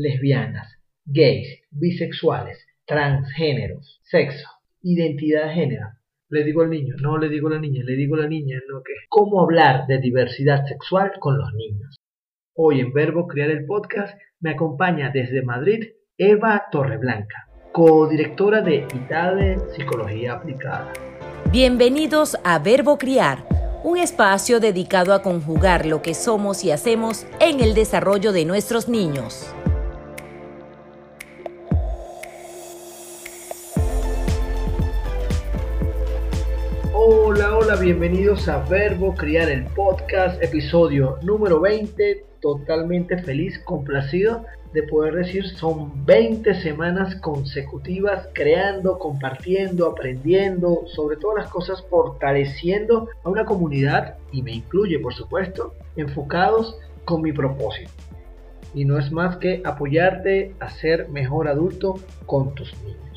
lesbianas, gays, bisexuales, transgéneros, sexo, identidad de género. Le digo al niño, no le digo a la niña, le digo a la niña, no que. ¿Cómo hablar de diversidad sexual con los niños? Hoy en Verbo Crear el Podcast me acompaña desde Madrid Eva Torreblanca, codirectora de ITADE Psicología Aplicada. Bienvenidos a Verbo Criar, un espacio dedicado a conjugar lo que somos y hacemos en el desarrollo de nuestros niños. Bienvenidos a Verbo Criar el Podcast, episodio número 20, totalmente feliz, complacido de poder decir, son 20 semanas consecutivas creando, compartiendo, aprendiendo, sobre todas las cosas fortaleciendo a una comunidad, y me incluye por supuesto, enfocados con mi propósito. Y no es más que apoyarte a ser mejor adulto con tus niños.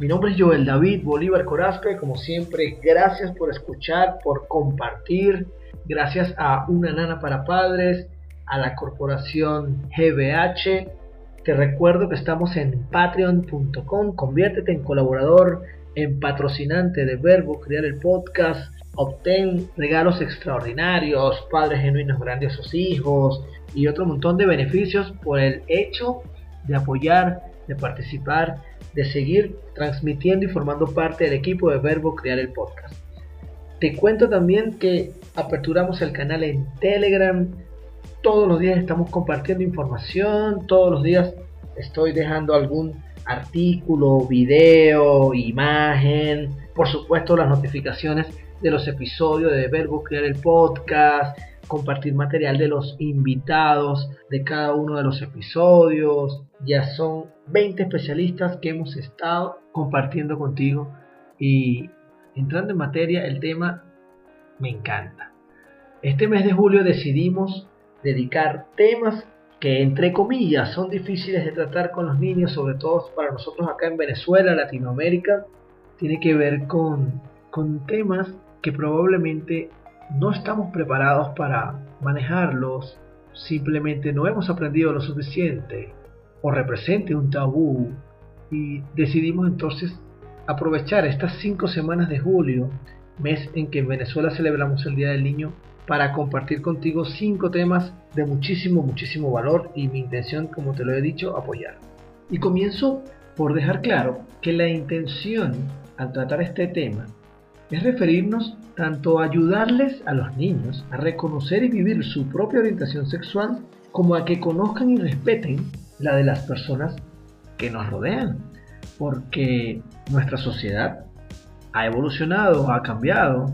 Mi nombre es Joel David Bolívar Corazco y como siempre, gracias por escuchar, por compartir, gracias a Una Nana para Padres, a la corporación GBH. Te recuerdo que estamos en patreon.com, conviértete en colaborador, en patrocinante de Verbo, crear el podcast, obtén regalos extraordinarios, padres genuinos grandiosos hijos y otro montón de beneficios por el hecho de apoyar, de participar, de seguir transmitiendo y formando parte del equipo de Verbo Crear el Podcast. Te cuento también que aperturamos el canal en Telegram, todos los días estamos compartiendo información, todos los días estoy dejando algún artículo, video, imagen, por supuesto las notificaciones de los episodios de Verbo Crear el Podcast, compartir material de los invitados de cada uno de los episodios. Ya son 20 especialistas que hemos estado compartiendo contigo y entrando en materia, el tema me encanta. Este mes de julio decidimos dedicar temas que entre comillas son difíciles de tratar con los niños, sobre todo para nosotros acá en Venezuela, Latinoamérica, tiene que ver con, con temas que probablemente no estamos preparados para manejarlos, simplemente no hemos aprendido lo suficiente o represente un tabú y decidimos entonces aprovechar estas cinco semanas de julio, mes en que en Venezuela celebramos el Día del Niño, para compartir contigo cinco temas de muchísimo, muchísimo valor y mi intención, como te lo he dicho, apoyar. Y comienzo por dejar claro que la intención al tratar este tema es referirnos tanto a ayudarles a los niños a reconocer y vivir su propia orientación sexual como a que conozcan y respeten la de las personas que nos rodean. Porque nuestra sociedad ha evolucionado, ha cambiado,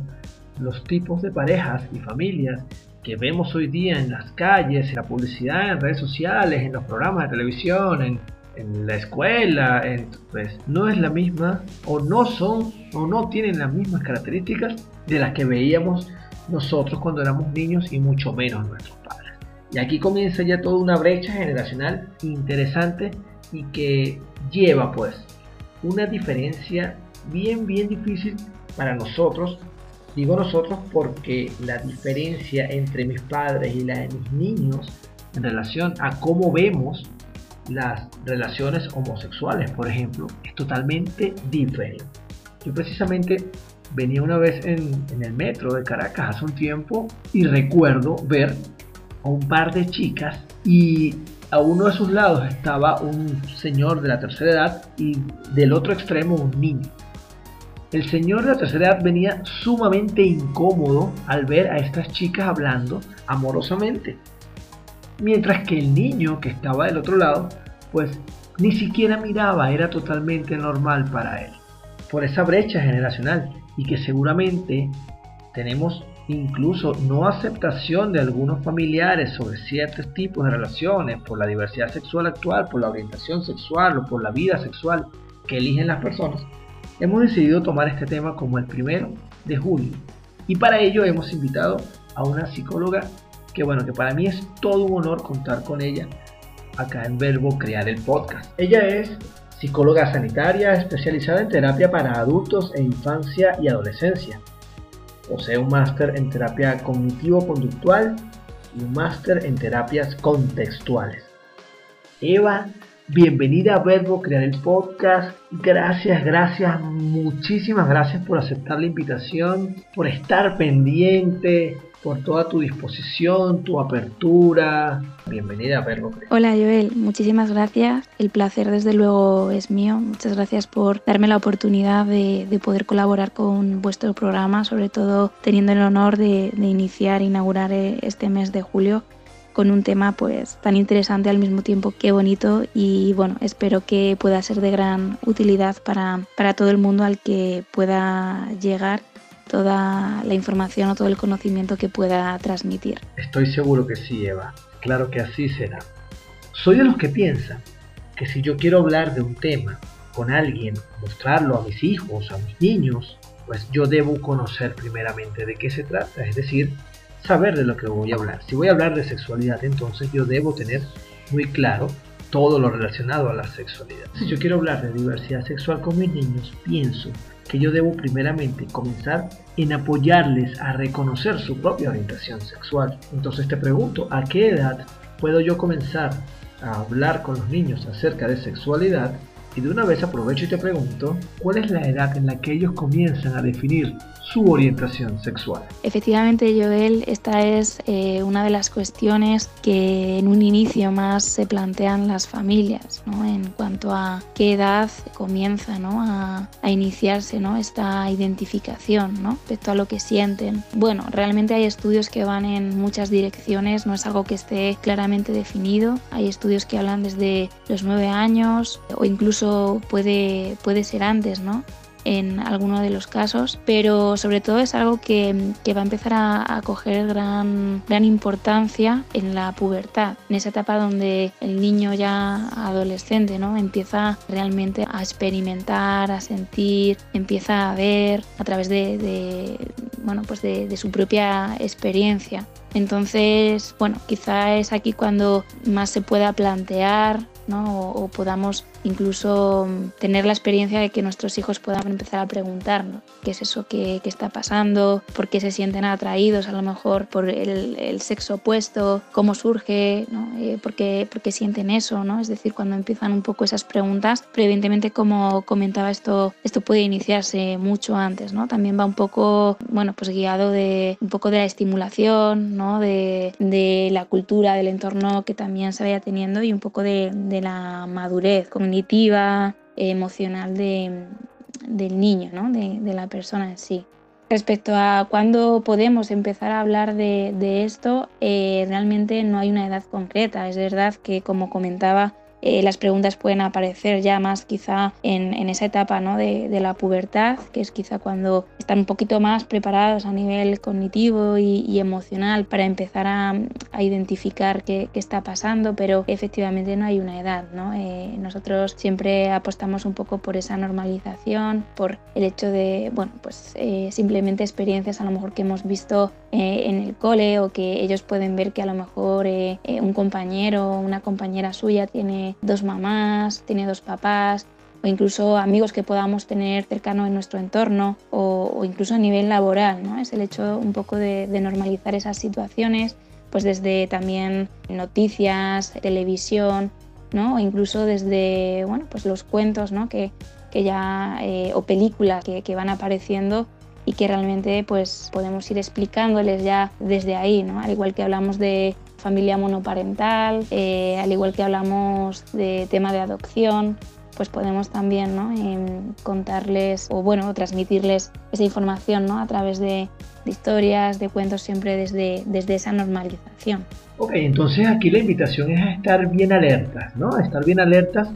los tipos de parejas y familias que vemos hoy día en las calles, en la publicidad, en redes sociales, en los programas de televisión, en, la escuela, pues no es la misma o no son o no tienen las mismas características de las que veíamos nosotros cuando éramos niños y mucho menos nuestros padres. Y aquí comienza ya toda una brecha generacional interesante y que lleva pues una diferencia bien bien difícil para nosotros Digo nosotros porque la diferencia entre mis padres y la de mis niños en relación a cómo vemos las relaciones homosexuales, por ejemplo, es totalmente diferente. Yo precisamente venía una vez en, el metro de Caracas hace un tiempo y recuerdo ver a un par de chicas y a uno de sus lados estaba un señor de la tercera edad y del otro extremo un niño. El señor de la tercera edad venía sumamente incómodo al ver a estas chicas hablando amorosamente. Mientras que el niño que estaba del otro lado, pues ni siquiera miraba, era totalmente normal para él. Por esa brecha generacional y que seguramente tenemos incluso no aceptación de algunos familiares sobre ciertos tipos de relaciones por la diversidad sexual actual, por la orientación sexual o por la vida sexual que eligen las personas, hemos decidido tomar este tema como el primero de julio. Y para ello hemos invitado a una psicóloga que bueno, que para mí es todo un honor contar con ella acá en Verbo Crear el Podcast. Ella es psicóloga sanitaria especializada en terapia para adultos e infancia y adolescencia. Posee un máster en terapia cognitivo-conductual y un máster en terapias contextuales. Eva, bienvenida a Verbo Crear el Podcast. Gracias, gracias, muchísimas gracias por aceptar la invitación, por estar pendiente, por toda tu disposición, tu apertura. Bienvenida a Crear. Hola Joel, muchísimas gracias. El placer desde luego es mío. Muchas gracias por darme la oportunidad de, poder colaborar con vuestro programa, sobre todo teniendo el honor de, de iniciar, inaugurar eh, este mes de julio con un tema pues tan interesante al mismo tiempo que bonito y bueno, espero que pueda ser de gran utilidad para, para todo el mundo al que pueda llegar toda la información o todo el conocimiento que pueda transmitir. Estoy seguro que sí, Eva. Claro que así será. Soy de los que piensan que si yo quiero hablar de un tema con alguien, mostrarlo a mis hijos, a mis niños, pues yo debo conocer primeramente de qué se trata, es decir, saber de lo que voy a hablar. Si voy a hablar de sexualidad, entonces yo debo tener muy claro todo lo relacionado a la sexualidad. Si yo quiero hablar de diversidad sexual con mis niños, pienso que yo debo primeramente comenzar en apoyarles a reconocer su propia orientación sexual. Entonces te pregunto, ¿a qué edad puedo yo comenzar a hablar con los niños acerca de sexualidad? Y de una vez aprovecho y te pregunto, ¿cuál es la edad en la que ellos comienzan a definir su orientación sexual. Efectivamente, Joel, esta es eh, una de las cuestiones que en un inicio más se plantean las familias, ¿no? en cuanto a qué edad comienza ¿no? a, a, iniciarse ¿no? esta identificación ¿no? respecto a lo que sienten. Bueno, realmente hay estudios que van en muchas direcciones, no es algo que esté claramente definido. Hay estudios que hablan desde los nueve años o incluso puede, puede ser antes, ¿no? en alguno de los casos, pero sobre todo es algo que, va a empezar a, coger gran, gran importancia en la pubertad, en esa etapa donde el niño ya adolescente ¿no? empieza realmente a experimentar, a sentir, empieza a ver a través de, bueno, pues de su propia experiencia. Entonces, bueno, quizá es aquí cuando más se pueda plantear o, podamos incluso mm, tener la experiencia de que nuestros hijos puedan empezar a preguntarnos qué es eso que, está pasando, por qué se sienten atraídos a lo mejor por el, sexo opuesto, cómo surge, eh, por, qué, sienten eso, ¿no? es decir, cuando empiezan un poco esas preguntas, pero evidentemente como comentaba esto, esto puede iniciarse mucho antes, ¿no? también va un poco, bueno, pues guiado de un poco de la estimulación, ¿no? de, la cultura, del entorno que también se vaya teniendo y un poco de la madurez cognitiva, emocional del niño, ¿no? de, la persona en sí. Respecto a cuándo podemos empezar a hablar de, esto, eh, realmente no hay una edad concreta. Es verdad que, como comentaba, eh, las preguntas pueden aparecer ya más quizá en, esa etapa ¿no? de, la pubertad, que es quizá cuando están un poquito más preparados a nivel cognitivo y, emocional para empezar a, identificar qué, está pasando, pero efectivamente no hay una edad. ¿no? Eh, nosotros siempre apostamos un poco por esa normalización, por el hecho de, bueno, pues eh, simplemente experiencias a lo mejor que hemos visto en el cole o que ellos pueden ver que a lo mejor un compañero o una compañera suya tiene dos mamás, tiene dos papás, o incluso amigos que podamos tener cercano en nuestro entorno, o, incluso a nivel laboral. ¿no? Es el hecho un poco de, normalizar esas situaciones, pues desde también noticias, televisión, ¿no? o incluso desde bueno, pues los cuentos ¿no? que, que ya, eh, o películas que, que, van apareciendo y que realmente pues, podemos ir explicándoles ya desde ahí, ¿no? al igual que hablamos de familia monoparental, eh, al igual que hablamos de tema de adopción, pues podemos también ¿no? contarles o bueno, transmitirles esa información ¿no? a través de, historias, de cuentos, siempre desde, desde esa normalización. Ok, entonces aquí la invitación es a estar bien alertas, ¿no? A estar bien alertas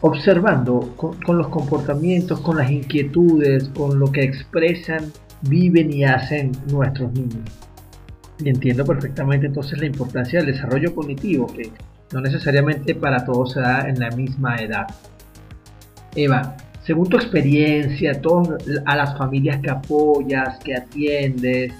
observando con los comportamientos, con las inquietudes, con lo que expresan, viven y hacen nuestros niños. Y entiendo perfectamente entonces la importancia del desarrollo cognitivo, que no necesariamente para todos se da en la misma edad. Eva, según tu experiencia, a las familias que apoyas, que atiendes,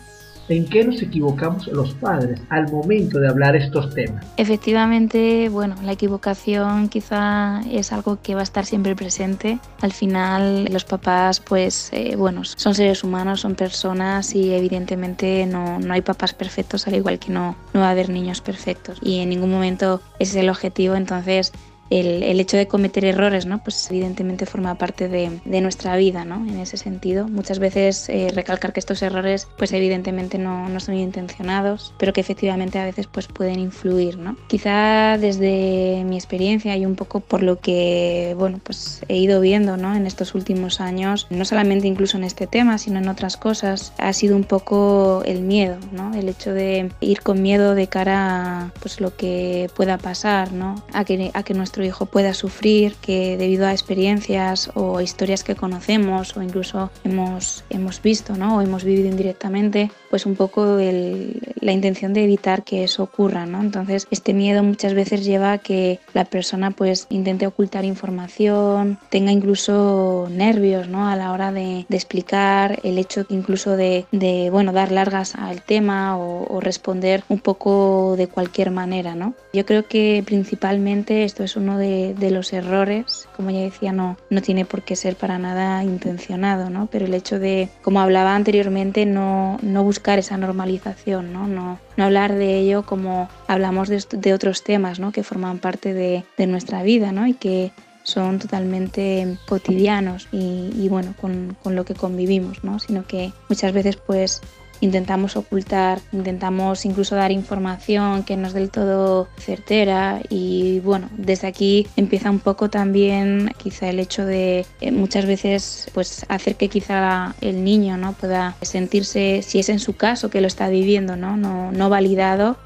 ¿En qué nos equivocamos los padres al momento de hablar estos temas? Efectivamente, bueno, la equivocación quizá es algo que va a estar siempre presente. Al final, los papás, pues, eh, bueno, son seres humanos, son personas y evidentemente no, no hay papás perfectos, al igual que no, no va a haber niños perfectos. Y en ningún momento ese es el objetivo, entonces el, el, hecho de cometer errores, ¿no? Pues evidentemente forma parte de, de nuestra vida, ¿no? En ese sentido. Muchas veces eh, recalcar que estos errores, pues evidentemente no, no, son intencionados, pero que efectivamente a veces pues pueden influir, ¿no? Quizá desde mi experiencia y un poco por lo que, bueno, pues he ido viendo, ¿no? En estos últimos años, no solamente incluso en este tema, sino en otras cosas, ha sido un poco el miedo, ¿no? El hecho de ir con miedo de cara a, pues lo que pueda pasar, ¿no? A que, a que nuestro hijo pueda sufrir, que debido a experiencias o historias que conocemos o incluso hemos, hemos visto ¿no? o hemos vivido indirectamente, pues un poco la intención de evitar que eso ocurra. ¿no? Entonces este miedo muchas veces lleva a que la persona pues intente ocultar información, tenga incluso nervios ¿no? a la hora de, explicar, el hecho incluso de, de, bueno, dar largas al tema o, responder un poco de cualquier manera. ¿no? Yo creo que principalmente esto es un de, de, los errores, como ya decía, no, no tiene por qué ser para nada intencionado, ¿no? Pero el hecho de, como hablaba anteriormente, no, no buscar esa normalización, ¿no? No, no hablar de ello como hablamos de, de otros temas, ¿no? Que forman parte de, de nuestra vida, ¿no? Y que son totalmente cotidianos y, y bueno, con, con, lo que convivimos, ¿no? Sino que muchas veces pues intentamos ocultar, intentamos incluso dar información que no es del todo certera y bueno, desde aquí empieza un poco también quizá el hecho de eh, muchas veces pues hacer que quizá el niño no pueda sentirse, si es en su caso que lo está viviendo, no, no, no validado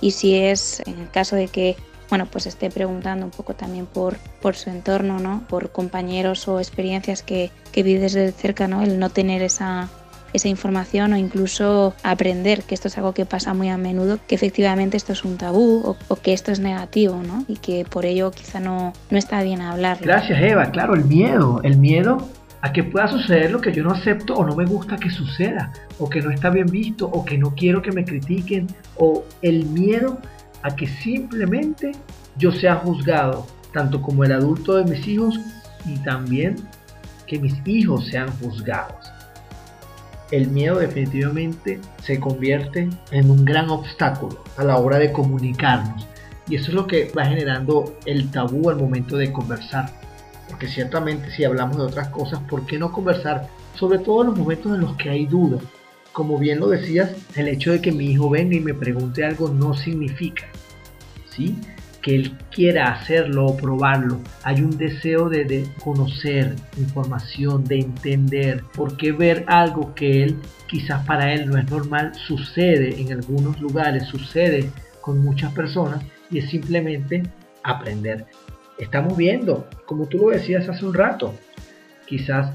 y si es en el caso de que bueno, pues esté preguntando un poco también por, por su entorno, ¿no? Por compañeros o experiencias que, que vive desde cerca, ¿no? El no tener esa, esa información o incluso aprender que esto es algo que pasa muy a menudo, que efectivamente esto es un tabú o, que esto es negativo, ¿no? Y que por ello quizá no, no está bien hablar. Gracias, Eva. Claro, el miedo, el miedo a que pueda suceder lo que yo no acepto o no me gusta que suceda, o que no está bien visto, o que no quiero que me critiquen, o el miedo a que simplemente yo sea juzgado, tanto como el adulto de mis hijos y también que mis hijos sean juzgados el miedo definitivamente se convierte en un gran obstáculo a la hora de comunicarnos. Y eso es lo que va generando el tabú al momento de conversar. Porque ciertamente si hablamos de otras cosas, ¿por qué no conversar? Sobre todo en los momentos en los que hay duda. Como bien lo decías, el hecho de que mi hijo venga y me pregunte algo no significa, ¿sí? Que él quiera hacerlo o probarlo. Hay un deseo de, conocer información, de entender, porque ver algo que él quizás para él no es normal sucede en algunos lugares, sucede con muchas personas y es simplemente aprender. Estamos viendo, como tú lo decías hace un rato, quizás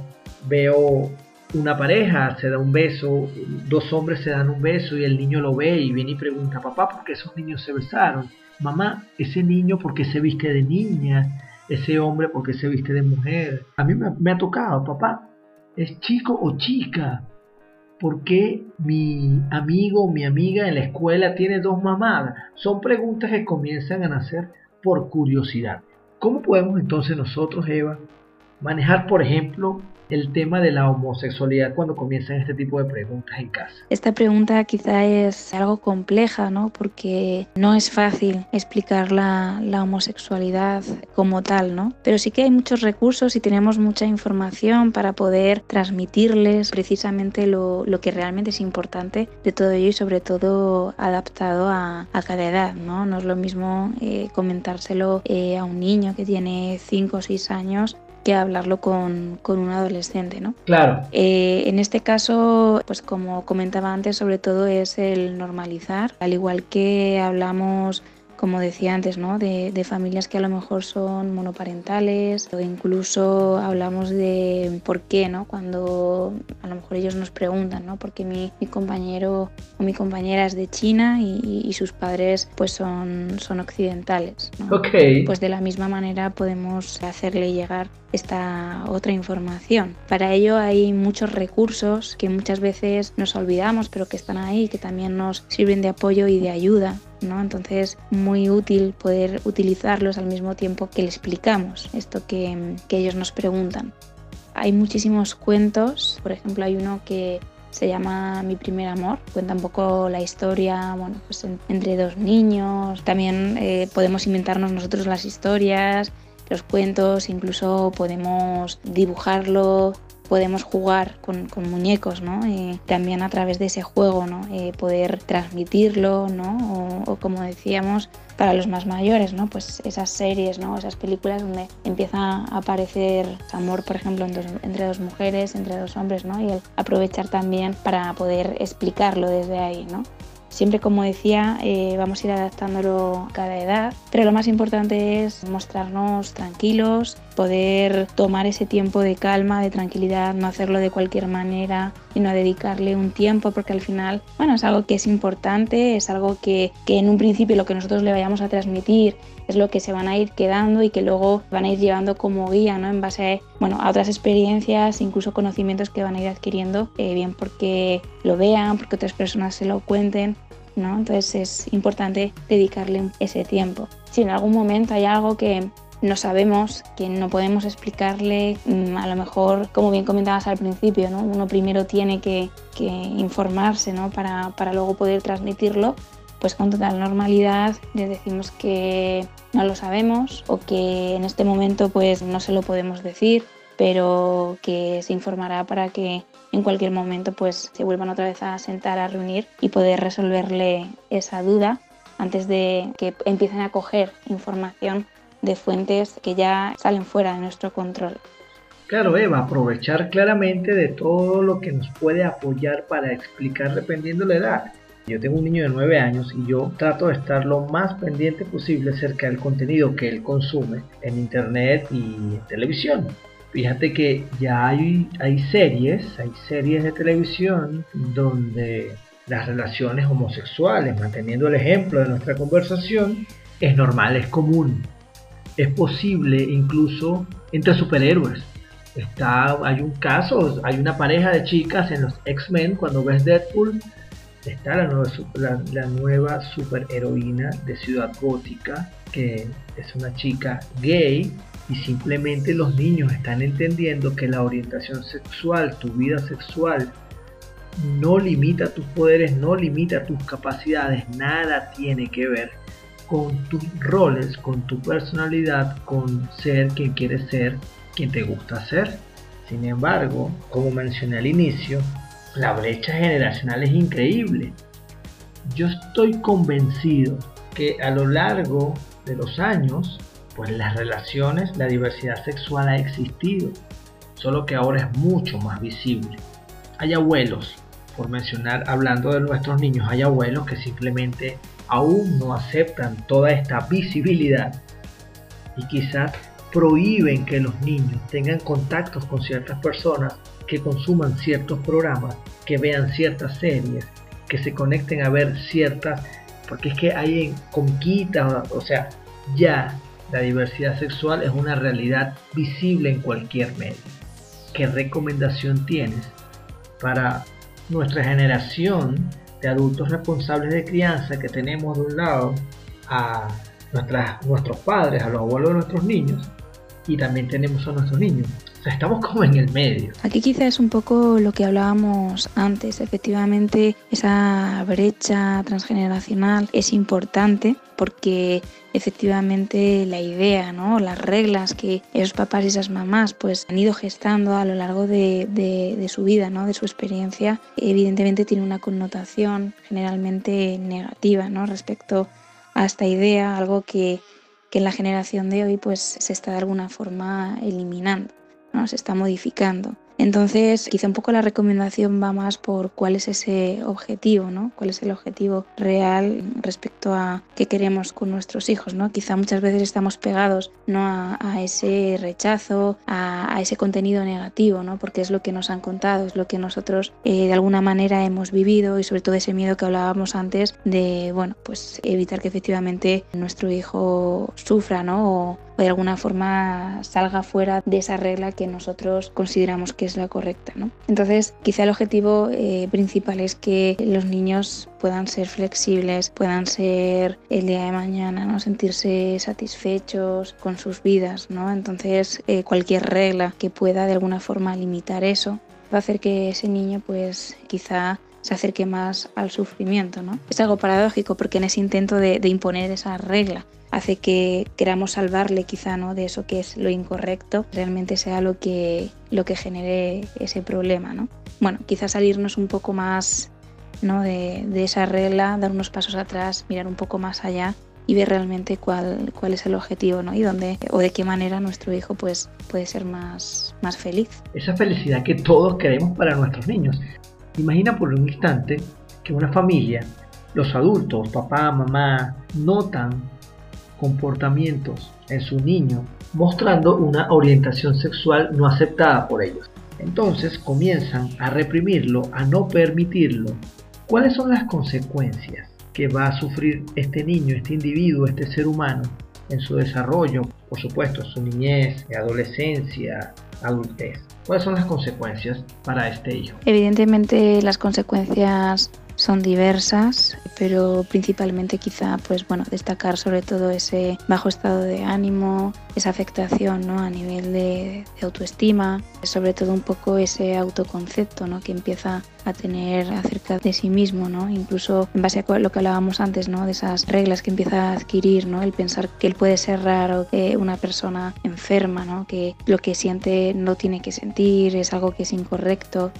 veo una pareja, se da un beso, dos hombres se dan un beso y el niño lo ve y viene y pregunta, papá, ¿por qué esos niños se besaron? Mamá, ese niño porque se viste de niña, ese hombre porque se viste de mujer. A mí me, me ha tocado, papá, ¿es chico o chica? ¿Por qué mi amigo o mi amiga en la escuela tiene dos mamadas? Son preguntas que comienzan a nacer por curiosidad. ¿Cómo podemos entonces nosotros, Eva, manejar, por ejemplo, el tema de la homosexualidad cuando comienzan este tipo de preguntas en casa? Esta pregunta quizá es algo compleja, ¿no? Porque no es fácil explicar la, homosexualidad como tal, ¿no? Pero sí que hay muchos recursos y tenemos mucha información para poder transmitirles precisamente lo, que realmente es importante de todo ello y sobre todo adaptado a, a cada edad, ¿no? No es lo mismo eh, comentárselo eh, a un niño que tiene 5 o 6 años que hablarlo con, con un adolescente, ¿no? Claro. Eh, en este caso, pues como comentaba antes, sobre todo es el normalizar, al igual que hablamos como decía antes, ¿no? de, familias que a lo mejor son monoparentales o incluso hablamos de por qué, ¿no? cuando a lo mejor ellos nos preguntan, ¿no? porque mi, compañero o mi compañera es de China y, sus padres pues son, son occidentales. ¿no? Pues de la misma manera podemos hacerle llegar esta otra información. Para ello hay muchos recursos que muchas veces nos olvidamos, pero que están ahí, que también nos sirven de apoyo y de ayuda. ¿no? Entonces, muy útil poder utilizarlos al mismo tiempo que le explicamos esto que, que ellos nos preguntan. Hay muchísimos cuentos, por ejemplo, hay uno que se llama Mi primer amor, cuenta un poco la historia, bueno, pues entre dos niños, también eh, podemos inventarnos nosotros las historias, los cuentos, incluso podemos dibujarlo, podemos jugar con, muñecos, ¿no? también a través de ese juego, ¿no? Eh, poder transmitirlo, ¿no? O, como decíamos, para los más mayores, ¿no? Pues esas series, ¿no? Esas películas donde empieza a aparecer amor, por ejemplo, entre dos mujeres, entre dos hombres, ¿no? Y el aprovechar también para poder explicarlo desde ahí, ¿no? Siempre, como decía, eh, vamos a ir adaptándolo a cada edad, pero lo más importante es mostrarnos tranquilos, poder tomar ese tiempo de calma, de tranquilidad, no hacerlo de cualquier manera, sino dedicarle un tiempo, porque al final, bueno, es algo que es importante, es algo que, que en un principio lo que nosotros le vayamos a transmitir es lo que se van a ir quedando y que luego van a ir llevando como guía, ¿no? En base a, bueno, a otras experiencias, incluso conocimientos que van a ir adquiriendo, eh, bien porque lo vean, porque otras personas se lo cuenten, ¿no? Entonces es importante dedicarle ese tiempo. Si en algún momento hay algo que no sabemos, que no podemos explicarle, mm, a lo mejor, como bien comentabas al principio, ¿no? uno primero tiene que, que informarse ¿no? para, para luego poder transmitirlo, pues con total normalidad les decimos que no lo sabemos o que en este momento pues no se lo podemos decir, pero que se informará para que en cualquier momento pues se vuelvan otra vez a sentar a reunir y poder resolverle esa duda antes de que empiecen a coger información de fuentes que ya salen fuera de nuestro control. Claro, Eva, aprovechar claramente de todo lo que nos puede apoyar para explicar dependiendo la edad. Yo tengo un niño de 9 años y yo trato de estar lo más pendiente posible acerca del contenido que él consume en internet y en televisión. Fíjate que ya hay, hay series, hay series de televisión donde las relaciones homosexuales, manteniendo el ejemplo de nuestra conversación, es normal, es común. Es posible incluso entre superhéroes. Está, hay un caso, hay una pareja de chicas en los X-Men cuando ves Deadpool está la nueva, la, nueva superheroína de Ciudad Gótica, que es una chica gay y simplemente los niños están entendiendo que la orientación sexual, tu vida sexual, no limita tus poderes, no limita tus capacidades, nada tiene que ver con tus roles, con tu personalidad, con ser quien quieres ser, quien te gusta ser. Sin embargo, como mencioné al inicio, la brecha generacional es increíble. Yo estoy convencido que a lo largo de los años, pues las relaciones, la diversidad sexual ha existido, solo que ahora es mucho más visible. Hay abuelos, por mencionar, hablando de nuestros niños, hay abuelos que simplemente aún no aceptan toda esta visibilidad y quizás prohíben que los niños tengan contactos con ciertas personas que consuman ciertos programas, que vean ciertas series, que se conecten a ver ciertas, porque es que hay en Conquita, o sea, ya la diversidad sexual es una realidad visible en cualquier medio. ¿Qué recomendación tienes para nuestra generación de adultos responsables de crianza que tenemos de un lado a nuestros padres, a los abuelos de nuestros niños y también tenemos a nuestros niños? Estamos como en el medio. Aquí quizás es un poco lo que hablábamos antes. Efectivamente, esa brecha transgeneracional es importante porque efectivamente la idea, ¿no? las reglas que esos papás y esas mamás pues han ido gestando a lo largo de, de, su vida, ¿no? de su experiencia, evidentemente tiene una connotación generalmente negativa ¿no? respecto a esta idea, algo que, que en la generación de hoy pues se está de alguna forma eliminando se está modificando. Entonces, quizá un poco la recomendación va más por cuál es ese objetivo, ¿no? ¿Cuál es el objetivo real respecto a qué queremos con nuestros hijos, ¿no? Quizá muchas veces estamos pegados, ¿no? A, ese rechazo, a, ese contenido negativo, ¿no? Porque es lo que nos han contado, es lo que nosotros eh, de alguna manera hemos vivido y sobre todo ese miedo que hablábamos antes de, bueno, pues evitar que efectivamente nuestro hijo sufra, ¿no? O, de alguna forma salga fuera de esa regla que nosotros consideramos que es la correcta. ¿no? Entonces, quizá el objetivo eh, principal es que los niños puedan ser flexibles, puedan ser el día de mañana, ¿no? sentirse satisfechos con sus vidas. ¿no? Entonces, eh, cualquier regla que pueda de alguna forma limitar eso va a hacer que ese niño pues quizá se acerque más al sufrimiento. ¿no? Es algo paradójico porque en ese intento de, de imponer esa regla hace que queramos salvarle quizá ¿no? de eso que es lo incorrecto, realmente sea lo que, lo que genere ese problema. ¿no? Bueno, quizá salirnos un poco más ¿no? de, de, esa regla, dar unos pasos atrás, mirar un poco más allá y ver realmente cuál, cuál es el objetivo ¿no? y dónde o de qué manera nuestro hijo pues, puede ser más, más feliz. Esa felicidad que todos queremos para nuestros niños. Imagina por un instante que una familia, los adultos, papá, mamá, notan comportamientos en su niño mostrando una orientación sexual no aceptada por ellos. Entonces comienzan a reprimirlo, a no permitirlo. ¿Cuáles son las consecuencias que va a sufrir este niño, este individuo, este ser humano en su desarrollo? Por supuesto, su niñez, adolescencia, adultez. ¿Cuáles son las consecuencias para este hijo? Evidentemente las consecuencias son diversas, pero principalmente quizá pues bueno, destacar sobre todo ese bajo estado de ánimo, esa afectación ¿no? a nivel de, autoestima, sobre todo un poco ese autoconcepto ¿no? que empieza a tener acerca de sí mismo, ¿no? incluso en base a lo que hablábamos antes, ¿no? de esas reglas que empieza a adquirir, ¿no? el pensar que él puede ser raro, que una persona enferma, ¿no? que lo que siente no tiene que sentir, es algo que es incorrecto,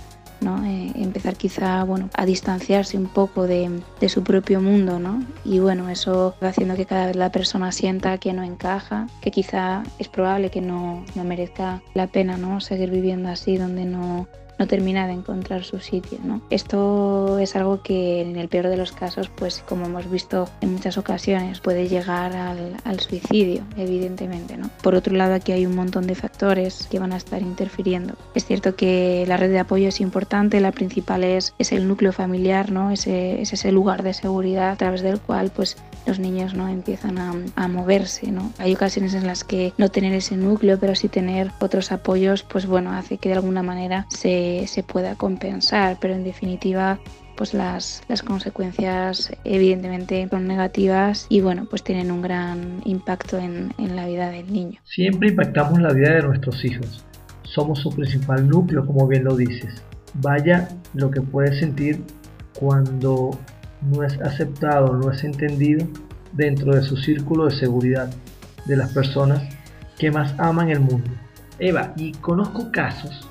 eh, empezar quizá bueno, a distanciarse un poco de, su propio mundo, ¿no? Y bueno, eso va haciendo que cada vez la persona sienta que no encaja, que quizá es probable que no, no merezca la pena, ¿no? Seguir viviendo así donde no no termina de encontrar su sitio. ¿no? Esto es algo que en el peor de los casos, pues como hemos visto en muchas ocasiones, puede llegar al, suicidio, evidentemente. ¿no? Por otro lado, aquí hay un montón de factores que van a estar interfiriendo. Es cierto que la red de apoyo es importante, la principal es, es el núcleo familiar, ¿no? ese, es ese lugar de seguridad a través del cual pues, los niños ¿no? empiezan a, moverse. ¿no? Hay ocasiones en las que no tener ese núcleo, pero sí tener otros apoyos, pues bueno, hace que de alguna manera se se, pueda compensar, pero en definitiva pues las, las, consecuencias evidentemente son negativas y bueno, pues tienen un gran impacto en, en, la vida del niño. Siempre impactamos la vida de nuestros hijos. Somos su principal núcleo, como bien lo dices. Vaya lo que puedes sentir cuando no es aceptado, no es entendido dentro de su círculo de seguridad de las personas que más aman el mundo. Eva, y conozco casos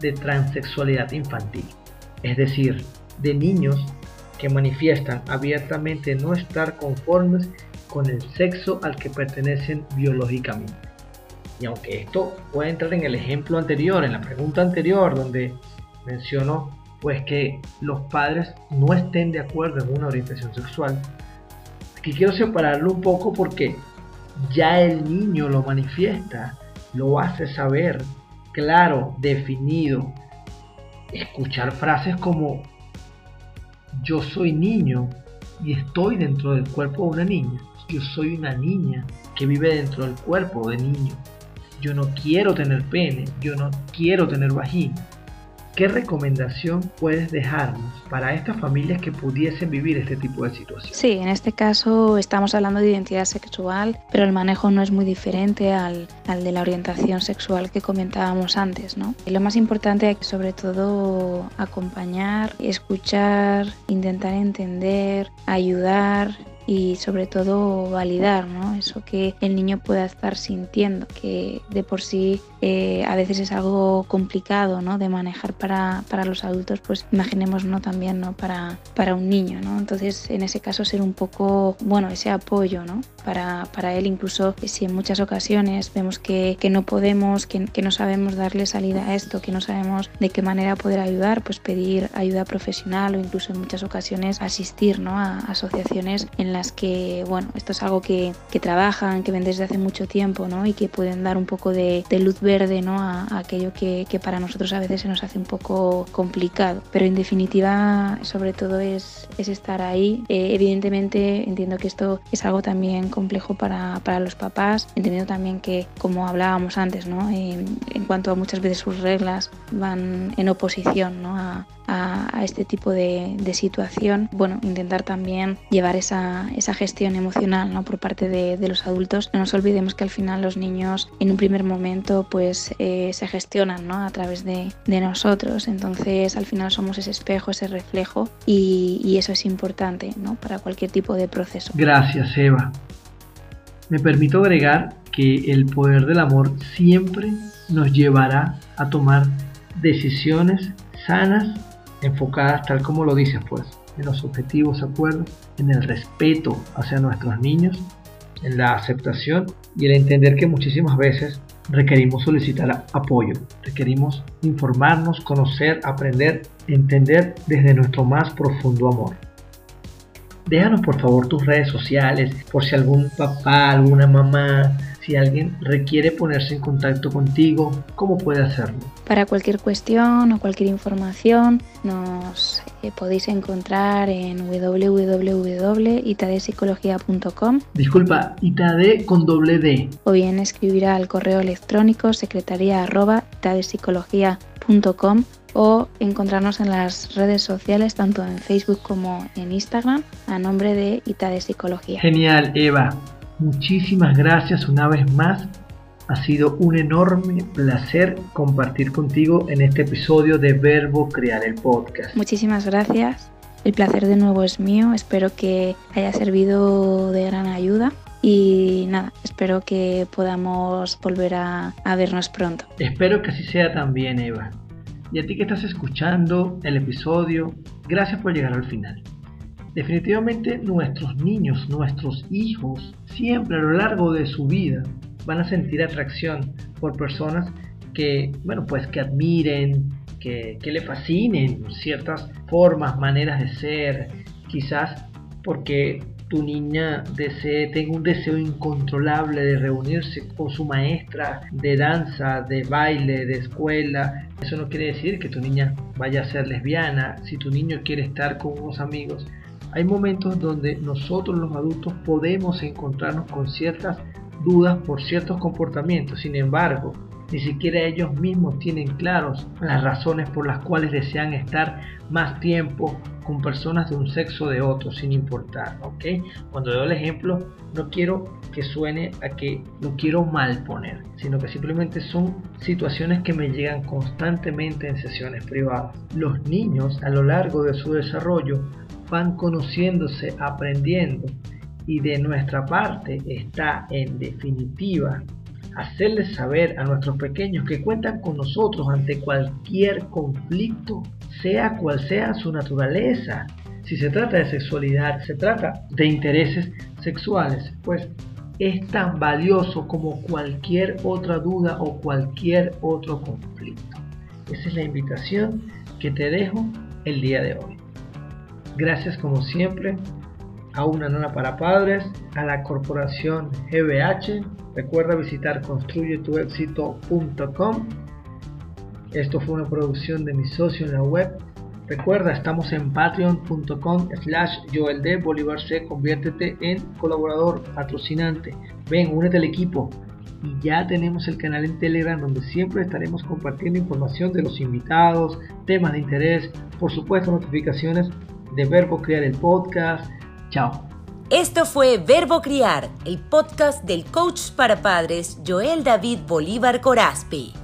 de transexualidad infantil, es decir, de niños que manifiestan abiertamente no estar conformes con el sexo al que pertenecen biológicamente. Y aunque esto puede entrar en el ejemplo anterior, en la pregunta anterior, donde menciono pues que los padres no estén de acuerdo en una orientación sexual, aquí quiero separarlo un poco porque ya el niño lo manifiesta, lo hace saber, claro, definido. Escuchar frases como yo soy niño y estoy dentro del cuerpo de una niña. Yo soy una niña que vive dentro del cuerpo de niño. Yo no quiero tener pene, yo no quiero tener vagina. ¿Qué recomendación puedes dejarnos para estas familias que pudiesen vivir este tipo de situaciones? Sí, en este caso estamos hablando de identidad sexual, pero el manejo no es muy diferente al, al de la orientación sexual que comentábamos antes, ¿no? Y lo más importante es sobre todo acompañar, escuchar, intentar entender, ayudar y sobre todo validar ¿no? eso que el niño pueda estar sintiendo, que de por sí eh, a veces es algo complicado ¿no? de manejar para, para, los adultos, pues imaginemos ¿no? también ¿no? Para, para un niño. ¿no? Entonces, en ese caso, ser un poco, bueno, ese apoyo ¿no? para, para él, incluso si en muchas ocasiones vemos que, que no podemos, que, que no sabemos darle salida a esto, que no sabemos de qué manera poder ayudar, pues pedir ayuda profesional o incluso en muchas ocasiones asistir ¿no? a asociaciones en las que, bueno, esto es algo que, que trabajan, que ven desde hace mucho tiempo ¿no? y que pueden dar un poco de, de luz verde ¿no? a, a aquello que, que, para nosotros a veces se nos hace un poco complicado. Pero en definitiva, sobre todo es, es estar ahí. Eh, evidentemente entiendo que esto es algo también complejo para, para los papás, entendiendo también que, como hablábamos antes, ¿no? Eh, en cuanto a muchas veces sus reglas van en oposición ¿no? a, a, este tipo de, situación, bueno, intentar también llevar esa, esa gestión emocional ¿no? por parte de, los adultos. No nos olvidemos que al final los niños en un primer momento pues eh, se gestionan ¿no? a través de, de, nosotros, entonces al final somos ese espejo, ese reflejo y, y eso es importante ¿no? para cualquier tipo de proceso. Gracias Eva. Me permito agregar que el poder del amor siempre nos llevará a tomar decisiones sanas enfocadas tal como lo dices pues, en los objetivos, acuerdos, en el respeto hacia nuestros niños, en la aceptación y el entender que muchísimas veces requerimos solicitar apoyo, requerimos informarnos, conocer, aprender, entender desde nuestro más profundo amor. Déjanos por favor tus redes sociales, por si algún papá, alguna mamá si alguien requiere ponerse en contacto contigo, ¿cómo puede hacerlo? Para cualquier cuestión o cualquier información nos eh, podéis encontrar en www.itadepsicología.com. Disculpa, itade con doble D. O bien escribir al correo electrónico secretaría.itadepsicología.com o encontrarnos en las redes sociales tanto en Facebook como en Instagram a nombre de Itade Psicología. Genial, Eva. Muchísimas gracias una vez más. Ha sido un enorme placer compartir contigo en este episodio de Verbo Crear el Podcast. Muchísimas gracias. El placer de nuevo es mío. Espero que haya servido de gran ayuda. Y nada, espero que podamos volver a, a vernos pronto. Espero que así sea también, Eva. Y a ti que estás escuchando el episodio, gracias por llegar al final. Definitivamente nuestros niños, nuestros hijos, siempre a lo largo de su vida van a sentir atracción por personas que, bueno, pues que admiren, que, que le fascinen ciertas formas, maneras de ser, quizás porque tu niña desee, tenga un deseo incontrolable de reunirse con su maestra de danza, de baile, de escuela. Eso no quiere decir que tu niña vaya a ser lesbiana. Si tu niño quiere estar con unos amigos, hay momentos donde nosotros los adultos podemos encontrarnos con ciertas dudas por ciertos comportamientos. Sin embargo, ni siquiera ellos mismos tienen claros las razones por las cuales desean estar más tiempo con personas de un sexo de otro, sin importar. Cuando doy el ejemplo, no quiero que suene a que lo quiero mal poner, sino que simplemente son situaciones que me llegan constantemente en sesiones privadas. Los niños a lo largo de su desarrollo van conociéndose, aprendiendo y de nuestra parte está en definitiva hacerles saber a nuestros pequeños que cuentan con nosotros ante cualquier conflicto, sea cual sea su naturaleza. Si se trata de sexualidad, se trata de intereses sexuales, pues es tan valioso como cualquier otra duda o cualquier otro conflicto. Esa es la invitación que te dejo el día de hoy. Gracias como siempre a una nona para padres, a la corporación GBH. Recuerda visitar construyetuexito.com. Esto fue una producción de mi socio en la web. Recuerda, estamos en patreon.com slash Joel D. Bolívar C. Conviértete en colaborador patrocinante. Ven, únete al equipo. Y ya tenemos el canal en Telegram donde siempre estaremos compartiendo información de los invitados, temas de interés, por supuesto notificaciones de Verbo Criar el podcast. Chao. Esto fue Verbo Criar, el podcast del coach para padres Joel David Bolívar Corazpi.